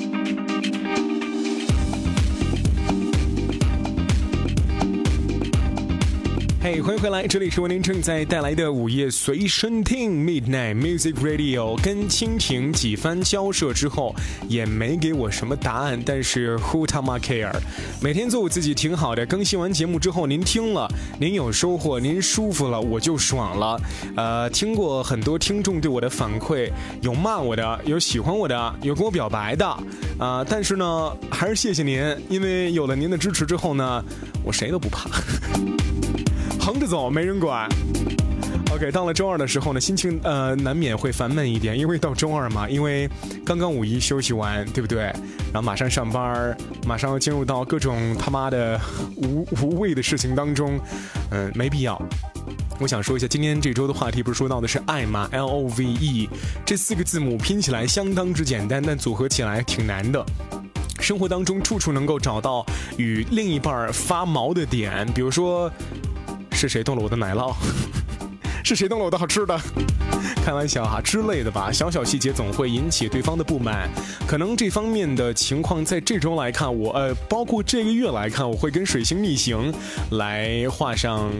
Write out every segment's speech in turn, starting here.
thank you 欢迎回来，这里是为您正在带来的午夜随身听 Midnight Music Radio。跟蜻蜓几番交涉之后，也没给我什么答案，但是 Who 他妈 care？每天做我自己挺好的。更新完节目之后，您听了，您有收获，您舒服了，我就爽了。呃，听过很多听众对我的反馈，有骂我的，有喜欢我的，有跟我表白的，啊，但是呢，还是谢谢您，因为有了您的支持之后呢，我谁都不怕。着走，没人管。OK，到了周二的时候呢，心情呃难免会烦闷一点，因为到周二嘛，因为刚刚五一休息完，对不对？然后马上上班，马上要进入到各种他妈的无 无谓的事情当中，嗯，没必要。我想说一下，今天这周的话题不是说到的是爱吗？L O V E 这四个字母拼起来相当之简单，但组合起来挺难的。生活当中处处能够找到与另一半发毛的点，比如说。是谁动了我的奶酪？是谁动了我的好吃的？开玩笑哈之类的吧，小小细节总会引起对方的不满。可能这方面的情况在这周来看，我呃，包括这个月来看，我会跟水星逆行来画上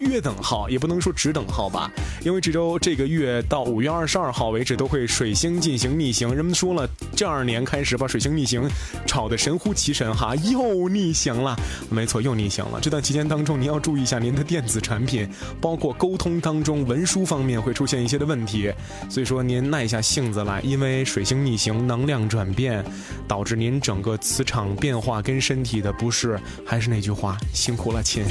月等号，也不能说直等号吧。因为这周这个月到五月二十二号为止都会水星进行逆行。人们说了，这二年开始把水星逆行炒得神乎其神哈，又逆行了。没错，又逆行了。这段期间当中，您要注意一下您的电子产品，包括沟通当中文书方面会出现一些的问题。所以说您耐下性子来，因为水星逆行，能量转变，导致您整个磁场变化跟身体的不适。还是那句话，辛苦了，亲。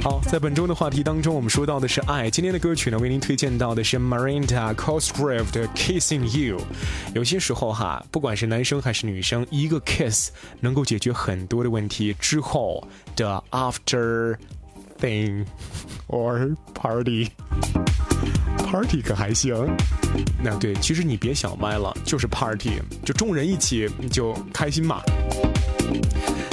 好，在本周的话题当中，我们说到的是爱。今天的歌曲呢，为您推荐到的是 Marinda Cosgrave 的 Kissing You。有些时候哈，不管是男生还是女生，一个 kiss 能够解决很多的问题。之后的 After。Thing or party party 可还行？那对，其实你别想歪了，就是 party，就众人一起就开心嘛。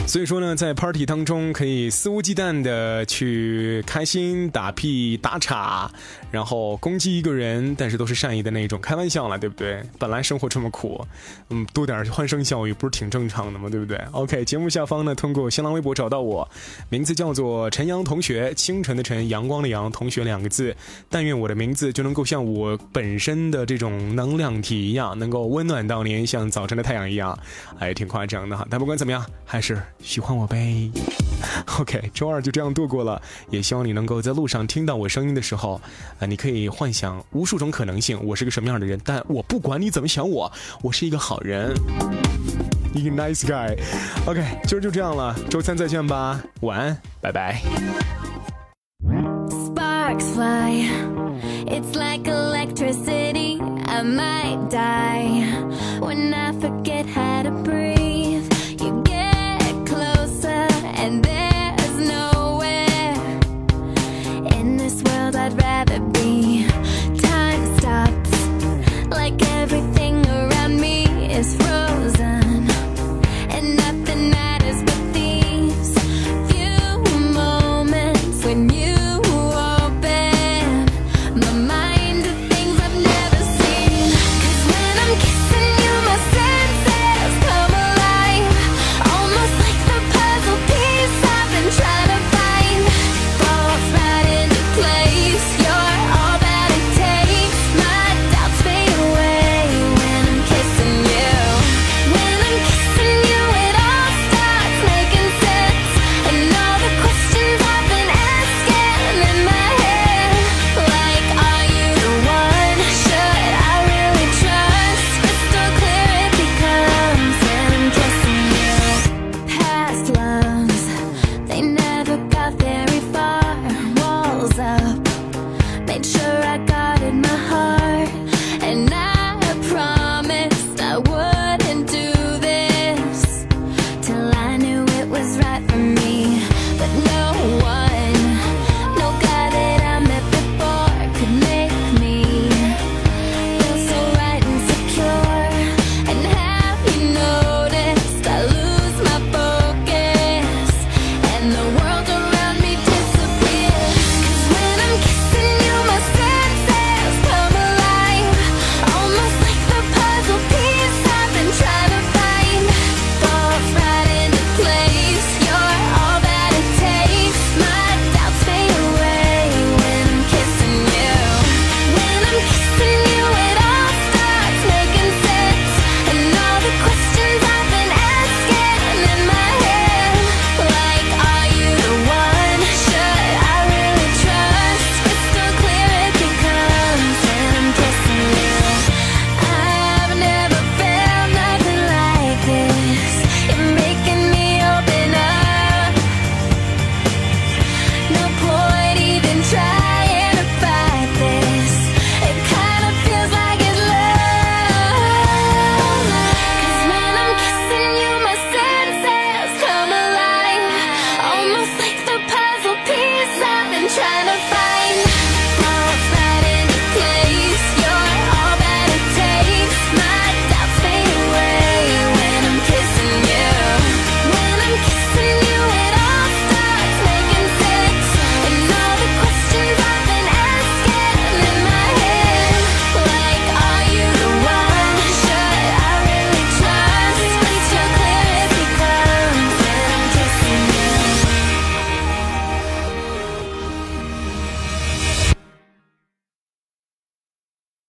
所以说呢，在 party 当中可以肆无忌惮的去开心打屁打岔，然后攻击一个人，但是都是善意的那种，开玩笑了，对不对？本来生活这么苦，嗯，多点欢声笑语不是挺正常的吗？对不对？OK，节目下方呢，通过新浪微博找到我，名字叫做陈阳同学，清晨的晨，阳光的阳，同学两个字。但愿我的名字就能够像我本身的这种能量体一样，能够温暖到您，像早晨的太阳一样，哎挺夸张的哈。但不管怎么样，还是。喜欢我呗，OK，周二就这样度过了。也希望你能够在路上听到我声音的时候，啊，你可以幻想无数种可能性，我是个什么样的人。但我不管你怎么想我，我是一个好人，一个 nice guy。OK，今儿就这样了，周三再见吧，晚安，拜拜。I'm kissing